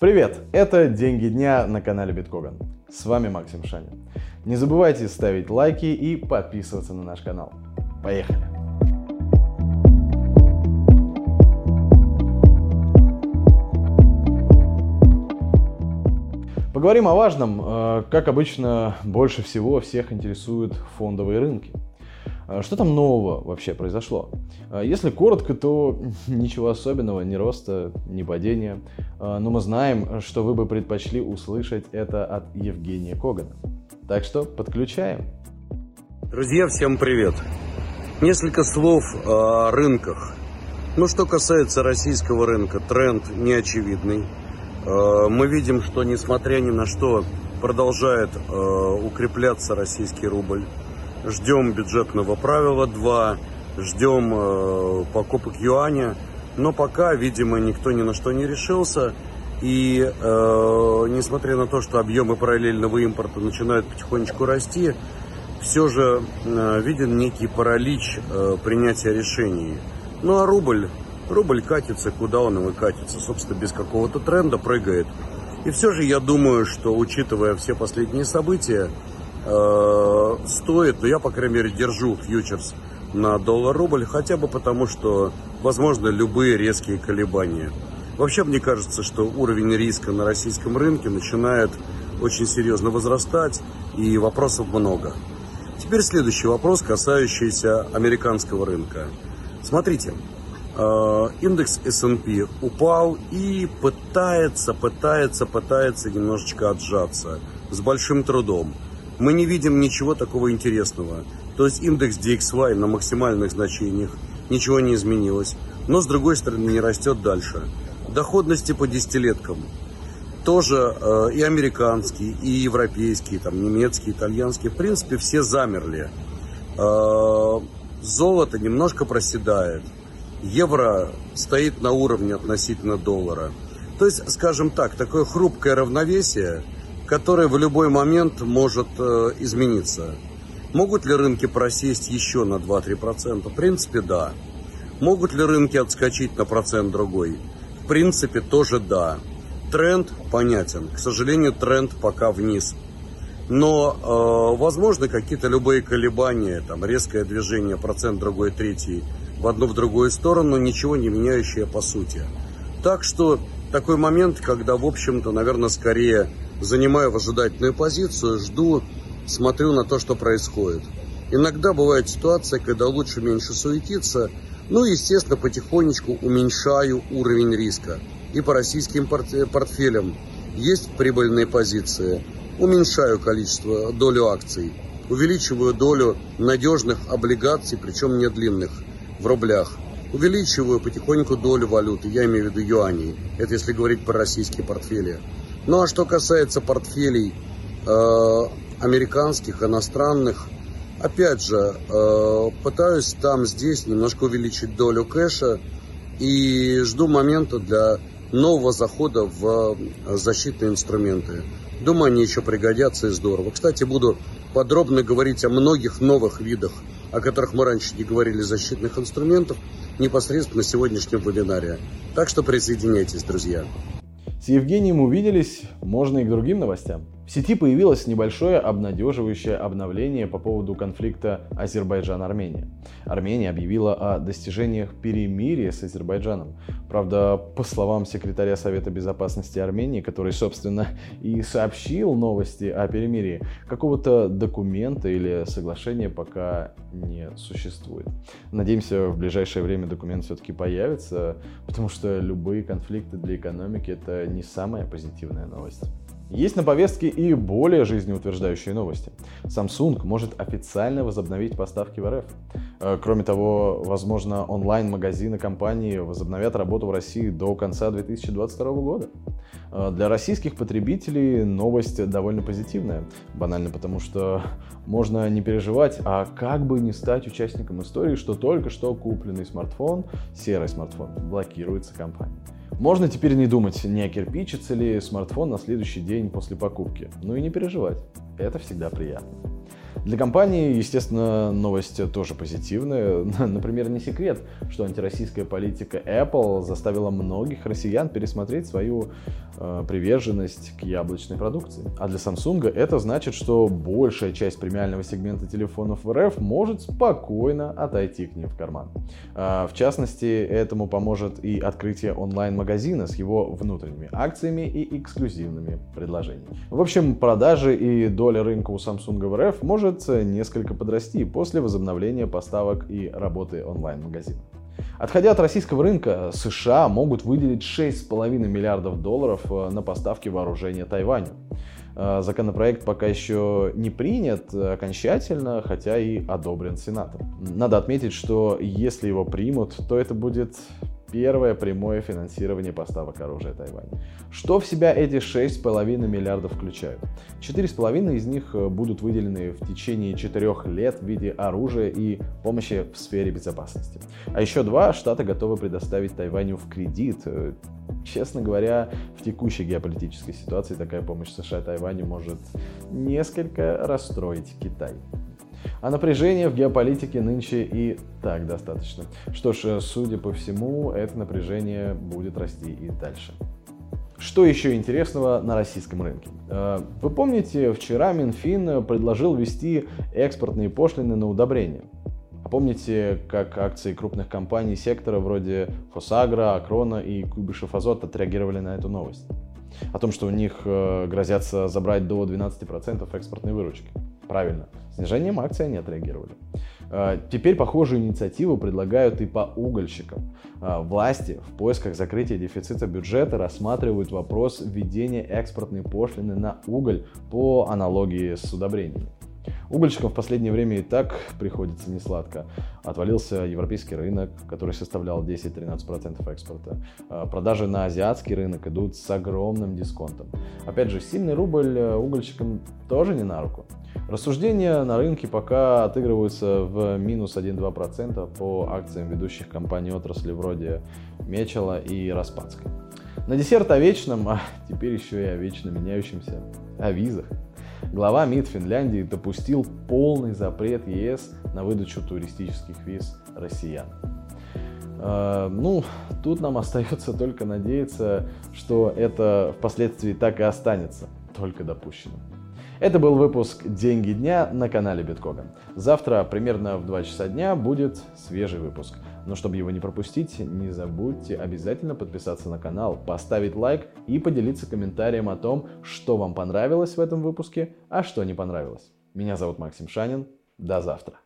Привет! Это «Деньги дня» на канале Биткоган. С вами Максим Шанин. Не забывайте ставить лайки и подписываться на наш канал. Поехали! Поговорим о важном. Э, как обычно, больше всего всех интересуют фондовые рынки – что там нового вообще произошло? А если коротко, то ничего особенного, ни роста, ни падения. А, но мы знаем, что вы бы предпочли услышать это от Евгения Когана. Так что подключаем. Друзья, всем привет. Несколько слов о рынках. Ну, что касается российского рынка, тренд неочевидный. Мы видим, что несмотря ни на что продолжает укрепляться российский рубль ждем бюджетного правила 2, ждем э, покупок юаня, но пока, видимо, никто ни на что не решился. И э, несмотря на то, что объемы параллельного импорта начинают потихонечку расти, все же э, виден некий паралич э, принятия решений. Ну а рубль, рубль катится, куда он и катится, собственно, без какого-то тренда прыгает. И все же я думаю, что учитывая все последние события, э, стоит, но я, по крайней мере, держу фьючерс на доллар-рубль, хотя бы потому, что возможно любые резкие колебания. Вообще, мне кажется, что уровень риска на российском рынке начинает очень серьезно возрастать, и вопросов много. Теперь следующий вопрос, касающийся американского рынка. Смотрите, э, индекс S&P упал и пытается, пытается, пытается немножечко отжаться с большим трудом мы не видим ничего такого интересного. То есть индекс DXY на максимальных значениях, ничего не изменилось. Но с другой стороны не растет дальше. Доходности по десятилеткам тоже э, и американские, и европейские, там, немецкие, итальянские, в принципе, все замерли. Э, золото немножко проседает. Евро стоит на уровне относительно доллара. То есть, скажем так, такое хрупкое равновесие – которая в любой момент может э, измениться. Могут ли рынки просесть еще на 2-3%? В принципе, да. Могут ли рынки отскочить на процент другой? В принципе, тоже да. Тренд понятен. К сожалению, тренд пока вниз. Но э, возможно какие-то любые колебания, там резкое движение, процент другой, третий, в одну в другую сторону, ничего не меняющее по сути. Так что такой момент, когда, в общем-то, наверное, скорее занимаю выжидательную позицию, жду, смотрю на то, что происходит. Иногда бывает ситуация, когда лучше меньше суетиться, ну и, естественно, потихонечку уменьшаю уровень риска. И по российским портфелям есть прибыльные позиции, уменьшаю количество, долю акций, увеличиваю долю надежных облигаций, причем не длинных, в рублях. Увеличиваю потихоньку долю валюты, я имею в виду юаней. Это если говорить про российские портфели. Ну а что касается портфелей э, американских, иностранных, опять же, э, пытаюсь там, здесь немножко увеличить долю кэша и жду момента для нового захода в защитные инструменты. Думаю, они еще пригодятся и здорово. Кстати, буду подробно говорить о многих новых видах, о которых мы раньше не говорили, защитных инструментов, непосредственно на сегодняшнем вебинаре. Так что присоединяйтесь, друзья. С Евгением увиделись, можно и к другим новостям. В сети появилось небольшое обнадеживающее обновление по поводу конфликта Азербайджан-Армения. Армения объявила о достижениях перемирия с Азербайджаном. Правда, по словам секретаря Совета Безопасности Армении, который, собственно, и сообщил новости о перемирии, какого-то документа или соглашения пока не существует. Надеемся, в ближайшее время документ все-таки появится, потому что любые конфликты для экономики это не самая позитивная новость. Есть на повестке и более жизнеутверждающие новости. Samsung может официально возобновить поставки в РФ. Э, кроме того, возможно, онлайн-магазины компании возобновят работу в России до конца 2022 года. Э, для российских потребителей новость довольно позитивная. Банально потому, что можно не переживать, а как бы не стать участником истории, что только что купленный смартфон, серый смартфон, блокируется компанией. Можно теперь не думать, не окирпичится ли смартфон на следующий день после покупки. Ну и не переживать, это всегда приятно. Для компании, естественно, новость тоже позитивная. Например, не секрет, что антироссийская политика Apple заставила многих россиян пересмотреть свою э, приверженность к яблочной продукции. А для Samsung это значит, что большая часть премиального сегмента телефонов в РФ может спокойно отойти к ним в карман. Э, в частности, этому поможет и открытие онлайн-магазина с его внутренними акциями и эксклюзивными предложениями. В общем, продажи и доля рынка у Samsung в РФ может может несколько подрасти после возобновления поставок и работы онлайн-магазина. Отходя от российского рынка, США могут выделить 6,5 миллиардов долларов э, на поставки вооружения Тайваню. Э, законопроект пока еще не принят окончательно, хотя и одобрен Сенатом. Надо отметить, что если его примут, то это будет первое прямое финансирование поставок оружия Тайваню. Что в себя эти 6,5 миллиардов включают? 4,5 из них э, будут выделены в течение 4 лет в виде оружия и помощи в сфере безопасности. А еще два штата готовы предоставить Тайваню в кредит. Э, честно говоря, в текущей геополитической ситуации такая помощь США Тайваню может несколько расстроить Китай. А напряжение в геополитике нынче и так достаточно. Что ж, судя по всему, это напряжение будет расти и дальше. Что еще интересного на российском рынке? Э, вы помните, вчера Минфин предложил ввести экспортные пошлины на удобрения. А помните, как акции крупных компаний сектора вроде Фосагра, Акрона и Куйбышев Азот отреагировали на эту новость? О том, что у них э, грозятся забрать до 12% экспортной выручки. Правильно, снижением акций они отреагировали. А, теперь похожую инициативу предлагают и по угольщикам. А, власти в поисках закрытия дефицита бюджета рассматривают вопрос введения экспортной пошлины на уголь по аналогии с удобрениями. Угольщикам в последнее время и так приходится несладко. Отвалился европейский рынок, который составлял 10-13% экспорта. А, продажи на азиатский рынок идут с огромным дисконтом. Опять же, сильный рубль э, угольщикам тоже не на руку. Рассуждения на рынке пока отыгрываются в минус 1-2% по акциям ведущих компаний отрасли вроде Мечела и Распадской. На десерт о вечном, а теперь еще и о вечно меняющемся, о визах. Глава МИД Финляндии допустил полный запрет ЕС на выдачу туристических виз россиян. Э, ну, тут нам остается только надеяться, что это впоследствии так и останется, только допущенным. Это был выпуск «Деньги дня» на канале Биткога. Завтра примерно в 2 часа дня будет свежий выпуск. Но чтобы его не пропустить, не забудьте обязательно подписаться на канал, поставить лайк и поделиться комментарием о том, что вам понравилось в этом выпуске, а что не понравилось. Меня зовут Максим Шанин. До завтра.